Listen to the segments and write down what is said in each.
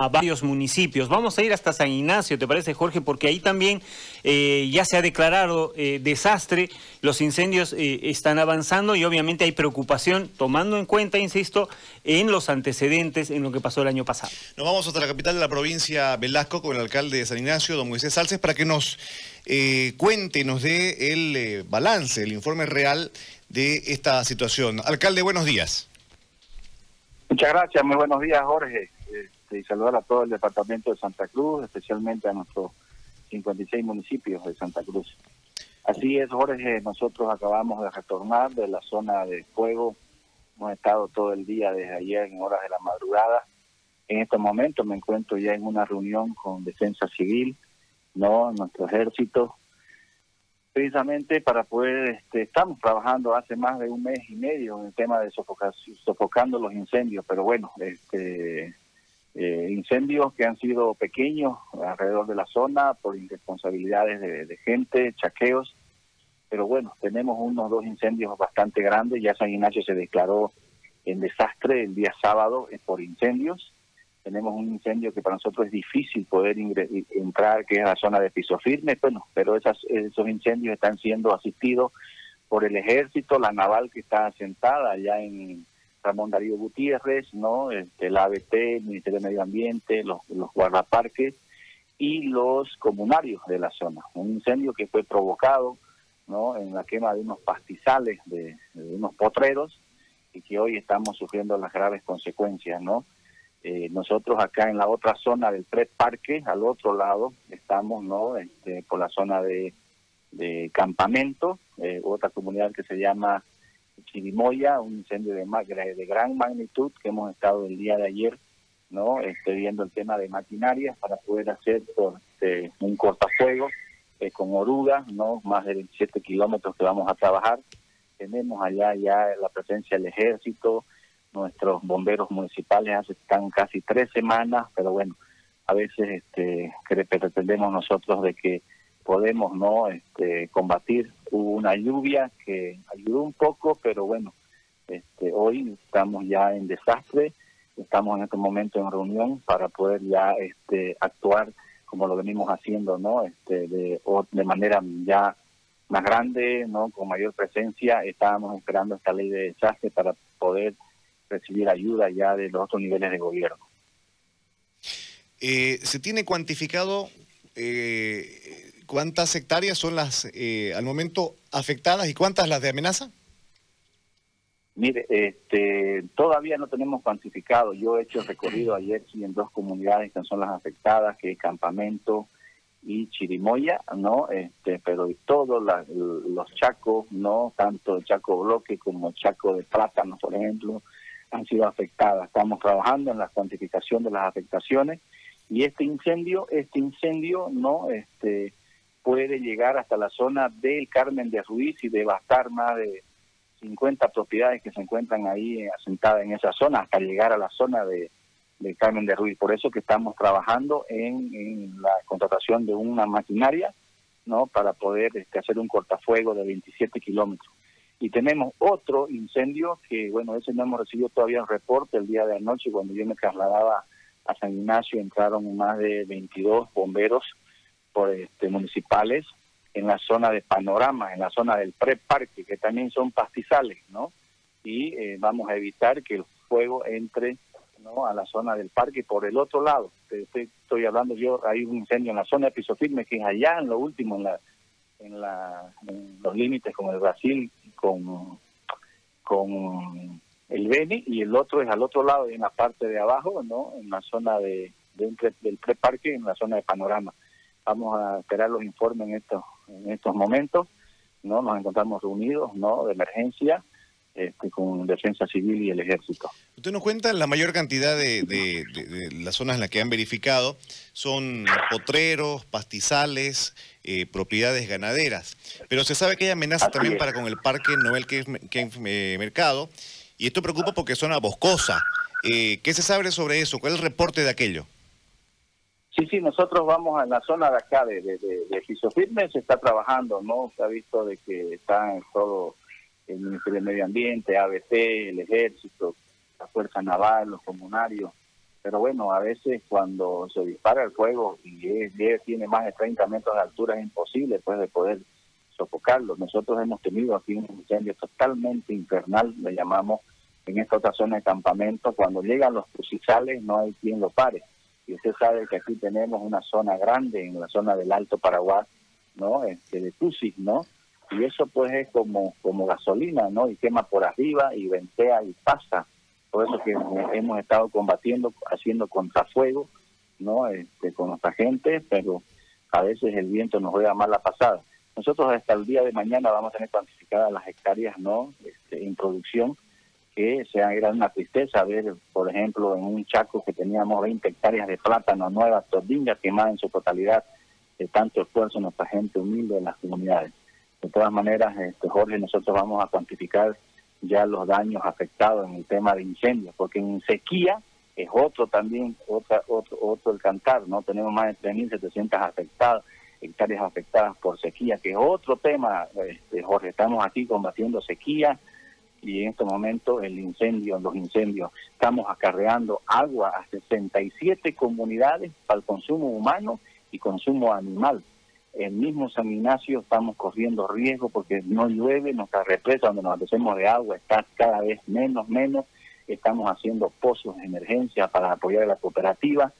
a varios municipios. Vamos a ir hasta San Ignacio, ¿te parece, Jorge? Porque ahí también eh, ya se ha declarado eh, desastre, los incendios eh, están avanzando y obviamente hay preocupación, tomando en cuenta, insisto, en los antecedentes, en lo que pasó el año pasado. Nos vamos hasta la capital de la provincia Velasco con el alcalde de San Ignacio, don Moisés Salces, para que nos cuente, nos dé el balance, el informe real de esta situación. Alcalde, buenos días. Muchas gracias, muy buenos días, Jorge. Este, y saludar a todo el departamento de Santa Cruz, especialmente a nuestros 56 municipios de Santa Cruz. Así es, Jorge, nosotros acabamos de retornar de la zona de fuego, hemos estado todo el día desde ayer en horas de la madrugada. En estos momentos me encuentro ya en una reunión con Defensa Civil, no nuestro ejército, precisamente para poder, este, estamos trabajando hace más de un mes y medio en el tema de sofocando los incendios, pero bueno, este, eh, incendios que han sido pequeños alrededor de la zona por irresponsabilidades de, gente, chaqueos, pero bueno, tenemos unos dos incendios bastante grandes, ya San Ignacio se declaró en desastre el día sábado eh, por incendios, tenemos un incendio que para nosotros es difícil poder entrar, que es la zona de piso firme, bueno, pero esas, esos incendios están siendo asistidos por el ejército, la naval que está asentada allá en Ramón Darío Gutiérrez, ¿no? Este, el ABT, el Ministerio de Medio Ambiente, los, los guardaparques y los comunarios de la zona. Un incendio que fue provocado ¿no? en la quema de unos pastizales, de, unos potreros, y que hoy estamos sufriendo las graves consecuencias. ¿no? Eh, nosotros acá en la otra zona del Parque, al otro lado, estamos ¿no? Este, por la zona de, de campamento, eh, otra comunidad que se llama Chirimoya, un incendio de, de gran magnitud que hemos estado el día de ayer, no este, viendo el tema de maquinarias para poder hacer este, un cortafuego eh, con oruga, no más de 27 kilómetros que vamos a trabajar. Tenemos allá ya la presencia del ejército, nuestros bomberos municipales hace están casi tres semanas, pero bueno, a veces este, pretendemos nosotros de que podemos no este, combatir. Hubo una lluvia que ayudó un poco, pero bueno, este, hoy estamos ya en desastre, estamos en este momento en reunión para poder ya este, actuar como lo venimos haciendo, ¿no? Este, de, de manera ya más grande, ¿no? Con mayor presencia, estábamos esperando esta ley de desastre para poder recibir ayuda ya de los otros niveles de gobierno. Eh, ¿Se tiene cuantificado eh, ¿Cuántas hectáreas son las eh, al momento afectadas y cuántas las de amenaza? Mire, este, todavía no tenemos cuantificado. Yo he hecho el recorrido ayer en dos comunidades que son las afectadas, que es Campamento y Chirimoya, ¿no? Este, pero todos los chacos, ¿no? Tanto el chaco bloque como el chaco de plátano, por ejemplo, han sido afectadas. Estamos trabajando en la cuantificación de las afectaciones y este incendio, este incendio, ¿no? Este, puede llegar hasta la zona del Carmen de Ruiz y devastar más de 50 propiedades que se encuentran ahí asentadas en esa zona, hasta llegar a la zona de, Carmen de Ruiz. Por eso que estamos trabajando en, la contratación de una maquinaria no para poder este, hacer un cortafuego de 27 kilómetros. Y tenemos otro incendio que, bueno, ese no hemos recibido todavía un reporte el día de anoche, cuando yo me trasladaba a San Ignacio, entraron más de 22 bomberos por este, municipales en la zona de panorama, en la zona del pre-parque, que también son pastizales, ¿no? Y eh, vamos a evitar que el fuego entre ¿no? a la zona del parque por el otro lado. Estoy, hablando yo, hay un incendio en la zona de piso firme que es allá en lo último, en, la, en, la, los límites con el Brasil, con, con el Beni, y el otro es al otro lado, en la parte de abajo, ¿no? En la zona de, de del pre-parque, en la zona de panorama. Vamos a esperar los informes en estos, en estos momentos, ¿no? Nos encontramos reunidos, ¿no? De emergencia, este, con Defensa Civil y el Ejército. Usted nos cuenta la mayor cantidad de, de, las zonas en las que han verificado son potreros, pastizales, eh, propiedades ganaderas, pero se sabe que hay amenaza también para con el Parque Noel que, que eh, Mercado, y esto preocupa porque es zona boscosa. Eh, ¿Qué se sabe sobre eso? ¿Cuál es el reporte de aquello? Sí, sí, nosotros vamos a la zona de acá de, de, de, firme, se está trabajando, ¿no? Se ha visto de que está todo el Ministerio de Medio Ambiente, ABC, el Ejército, la Fuerza Naval, los comunarios, pero bueno, a veces cuando se dispara el fuego y tiene más de 30 metros de altura es imposible pues de poder sofocarlo. Nosotros hemos tenido aquí un incendio totalmente infernal, le llamamos en esta otra zona de campamento, cuando llegan los crucijales no hay quien lo pare. Y usted sabe que aquí tenemos una zona grande en la zona del Alto Paraguay, ¿no? Este, de Tusis, ¿no? Y eso pues es como, como gasolina, ¿no? Y quema por arriba y ventea y pasa por eso que hemos estado combatiendo, haciendo contrafuego, ¿no? Este, con nuestra gente, pero a veces el viento nos juega mal la pasada. Nosotros hasta el día de mañana vamos a tener cuantificadas las hectáreas, ¿no? Este, en producción, que sea era una tristeza ver, por ejemplo, en un chaco que teníamos 20 hectáreas de plátano nuevas, tordillas quemadas en su totalidad, de tanto esfuerzo de nuestra gente humilde en las comunidades. De todas maneras, este, Jorge, nosotros vamos a cuantificar ya los daños afectados en el tema de incendios, porque en sequía es otro también, otra, otro, otro el cantar, ¿no? Tenemos más de 3.700 afectados, hectáreas afectadas por sequía, que es otro tema, este, Jorge, estamos aquí combatiendo sequía y en este momento el incendio, los incendios, estamos acarreando agua a 67 comunidades para el consumo humano y consumo animal el mismo San Ignacio estamos corriendo riesgo porque no llueve, nuestra represa donde nos abastecemos de agua está cada vez menos, menos, estamos haciendo pozos de emergencia para apoyar a la cooperativa,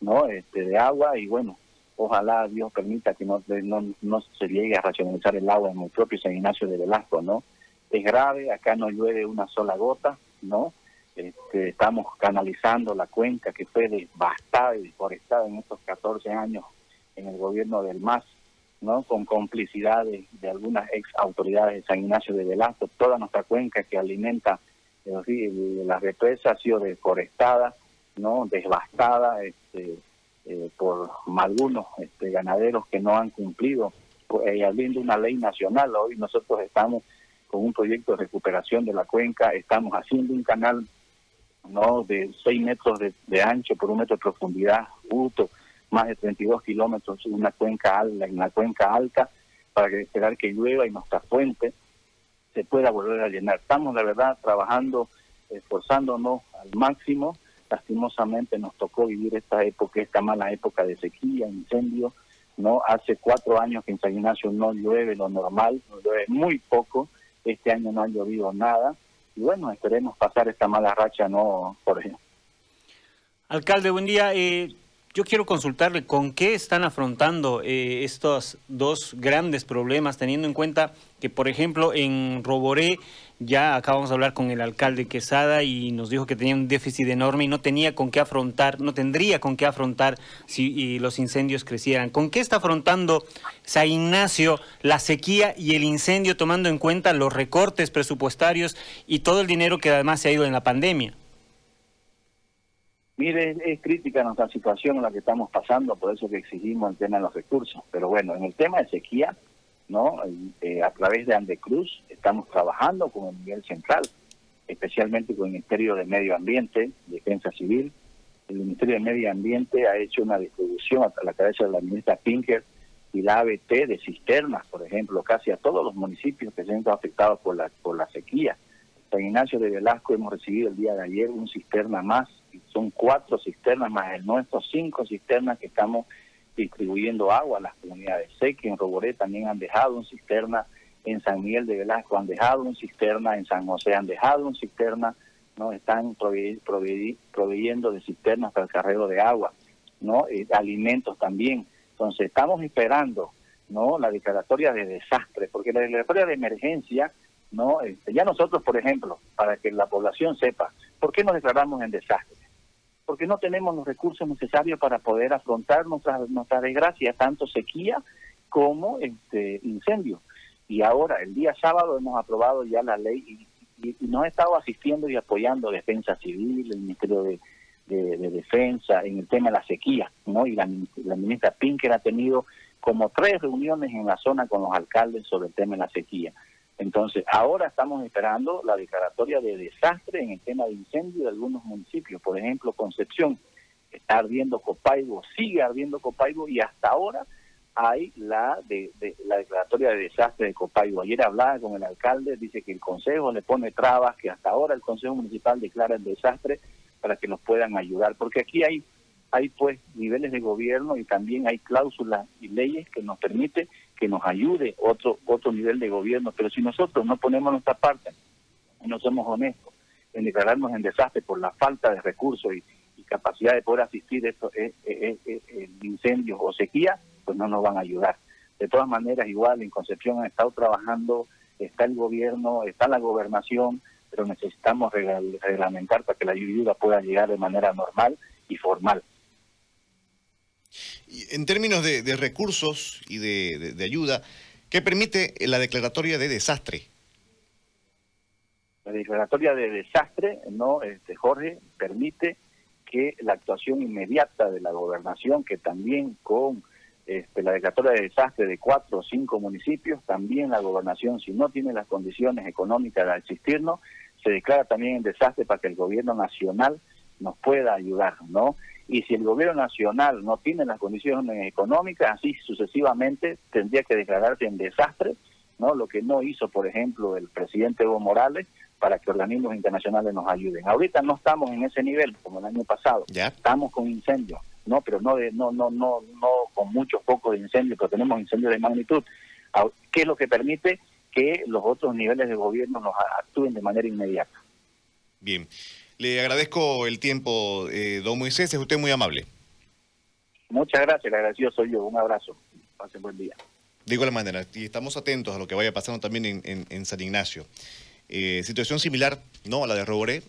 ¿no? Este, de agua y bueno, ojalá Dios permita que no, no, no se llegue a racionalizar el agua en el propio San Ignacio de Velasco, ¿no? Es grave, acá no llueve una sola gota, ¿no? Este, estamos canalizando la cuenca que fue devastada y deforestada en estos 14 años en el gobierno del MAS, ¿no? con complicidad de, algunas ex autoridades de San Ignacio de Velasco. Toda nuestra cuenca que alimenta eh, la represa ha sido deforestada, ¿no? devastada este, eh, por algunos este, ganaderos que no han cumplido, pues, habiendo una ley nacional. Hoy nosotros estamos con un proyecto de recuperación de la cuenca, estamos haciendo un canal no de 6 metros de, de ancho por un metro de profundidad, UTO, más de 32 kilómetros en una cuenca alta, en la cuenca alta, para que esperar que llueva y nuestra fuente se pueda volver a llenar. Estamos, la verdad, trabajando, esforzándonos al máximo. Lastimosamente nos tocó vivir esta época, esta mala época de sequía, incendio. ¿no? Hace cuatro años que en San Ignacio no llueve lo normal, llueve muy poco. Este año no ha llovido nada. Y bueno, esperemos pasar esta mala racha, ¿no, por ejemplo. Alcalde, buen día. Eh, yo quiero consultarle con qué están afrontando eh, estos dos grandes problemas, teniendo en cuenta que, por ejemplo, en Roboré ya acabamos de hablar con el alcalde Quesada y nos dijo que tenía un déficit enorme y no tenía con qué afrontar, no tendría con qué afrontar si los incendios crecieran. ¿Con qué está afrontando San Ignacio la sequía y el incendio, tomando en cuenta los recortes presupuestarios y todo el dinero que además se ha ido en la pandemia? Mire, es, crítica nuestra situación en la que estamos pasando, por eso que exigimos el tema de los recursos. Pero bueno, en el tema de sequía, no eh, a través de Andecruz estamos trabajando con el nivel central, especialmente con el Ministerio de Medio Ambiente, Defensa Civil. El Ministerio de Medio Ambiente ha hecho una distribución a la cabeza de la ministra Pinker y la ABT de cisternas, por ejemplo, casi a todos los municipios que se han afectados por la, por la sequía. San Ignacio de Velasco hemos recibido el día de ayer un cisterna más son cuatro cisternas más el nuestro, cinco cisternas que estamos distribuyendo agua a las comunidades. Sé que en Roboré también han dejado un cisterna, en San Miguel de Velasco han dejado un cisterna, en San José han dejado un cisterna, no están proveyendo de cisternas para el carrero de agua, no eh, alimentos también. Entonces estamos esperando no la declaratoria de desastre, porque la declaratoria de emergencia no este, ya nosotros, por ejemplo, para que la población sepa, ¿por qué nos declaramos en desastre? Porque no tenemos los recursos necesarios para poder afrontar nuestras nuestra desgracias, tanto sequía como este incendio. Y ahora, el día sábado, hemos aprobado ya la ley y, nos ha estado asistiendo y apoyando Defensa Civil, el Ministerio de, Defensa, en el tema de la sequía, ¿no? Y la, la ministra Pinker ha tenido como tres reuniones en la zona con los alcaldes sobre el tema de la sequía. Entonces, ahora estamos esperando la declaratoria de desastre en el tema de incendio de algunos municipios. Por ejemplo, Concepción, está ardiendo Copaibo, sigue ardiendo Copaibo y hasta ahora hay la de, la declaratoria de desastre de Copaibo. Ayer hablaba con el alcalde, dice que el consejo le pone trabas, que hasta ahora el consejo municipal declara el desastre, para que nos puedan ayudar, porque aquí hay hay pues niveles de gobierno y también hay cláusulas y leyes que nos permite que nos ayude otro otro nivel de gobierno, pero si nosotros no ponemos nuestra parte y no somos honestos en declararnos en desastre por la falta de recursos y, capacidad de poder asistir a estos eh, eh, eh, incendios o sequía, pues no nos van a ayudar. De todas maneras, igual en Concepción han estado trabajando, está el gobierno, está la gobernación, pero necesitamos reglamentar para que la ayuda pueda llegar de manera normal y formal. En términos de, recursos y de, ayuda, ¿qué permite la declaratoria de desastre? La declaratoria de desastre, no, este, Jorge, permite que la actuación inmediata de la gobernación, que también con este, la declaratoria de desastre de cuatro o cinco municipios, también la gobernación, si no tiene las condiciones económicas de existirnos, se declara también en desastre para que el gobierno nacional nos pueda ayudar, ¿no? y si el gobierno nacional no tiene las condiciones económicas, así sucesivamente tendría que declararse en desastre, ¿no? Lo que no hizo, por ejemplo, el presidente Evo Morales para que organismos internacionales nos ayuden. Ahorita no estamos en ese nivel como el año pasado. Estamos con incendios, no, pero no de no no no no con muchos pocos de incendios, pero tenemos incendios de magnitud. ¿Qué es lo que permite que los otros niveles de gobierno nos actúen de manera inmediata? Bien. Le agradezco el tiempo, eh, don Moisés, es usted muy amable. Muchas gracias, le agradecido soy yo. Un abrazo. Pasen buen día. Digo la manera, y estamos atentos a lo que vaya pasando también en, San Ignacio. Eh, situación similar, no a la de Roboré,